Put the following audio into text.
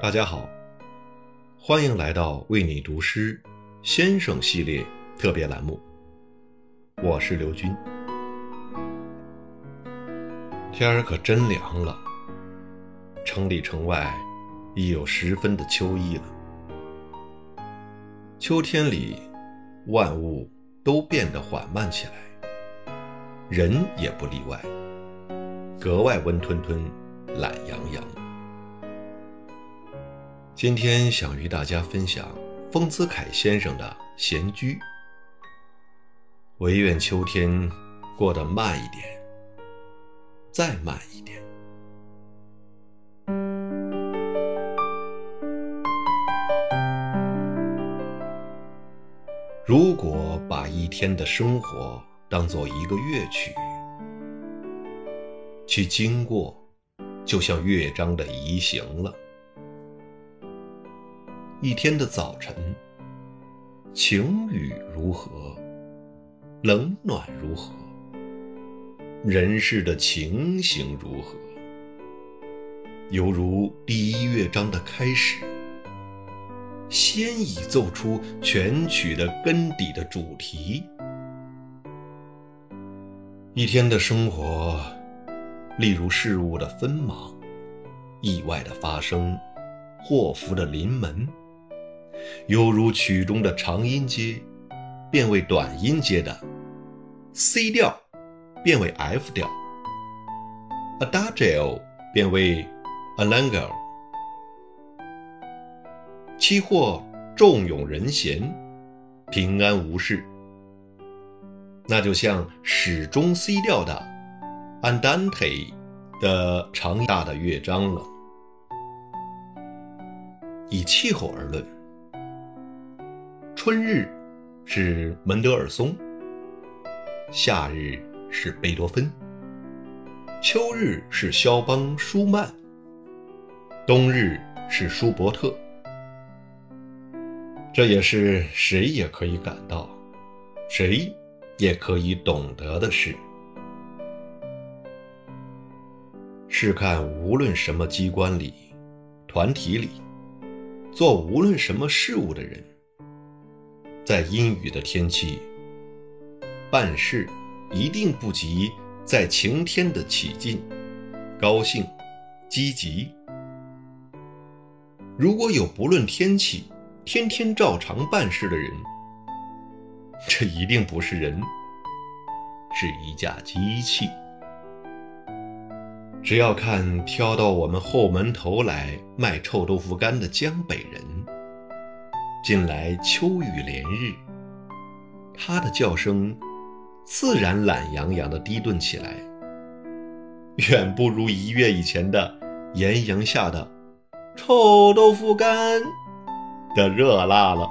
大家好，欢迎来到为你读诗先生系列特别栏目，我是刘军。天儿可真凉了，城里城外已有十分的秋意了。秋天里，万物都变得缓慢起来，人也不例外，格外温吞吞、懒洋洋。今天想与大家分享丰子恺先生的《闲居》，唯愿秋天过得慢一点，再慢一点。如果把一天的生活当做一个乐曲，其经过就像乐章的移行了。一天的早晨，晴雨如何，冷暖如何，人世的情形如何，犹如第一乐章的开始，先已奏出全曲的根底的主题。一天的生活，例如事物的纷忙，意外的发生，祸福的临门。犹如曲中的长音阶变为短音阶的 C 调，变为 F 调；Adagio 变为 Allegro。期货众永人闲，平安无事。那就像始终 C 调的 Andante 的长大的乐章了。以气候而论。春日是门德尔松，夏日是贝多芬，秋日是肖邦、舒曼，冬日是舒伯特。这也是谁也可以感到，谁也可以懂得的事。试看，无论什么机关里、团体里，做无论什么事物的人。在阴雨的天气，办事一定不及在晴天的起劲、高兴、积极。如果有不论天气、天天照常办事的人，这一定不是人，是一架机器。只要看挑到我们后门头来卖臭豆腐干的江北人。近来秋雨连日，它的叫声自然懒洋洋地低顿起来，远不如一月以前的炎阳下的臭豆腐干的热辣了。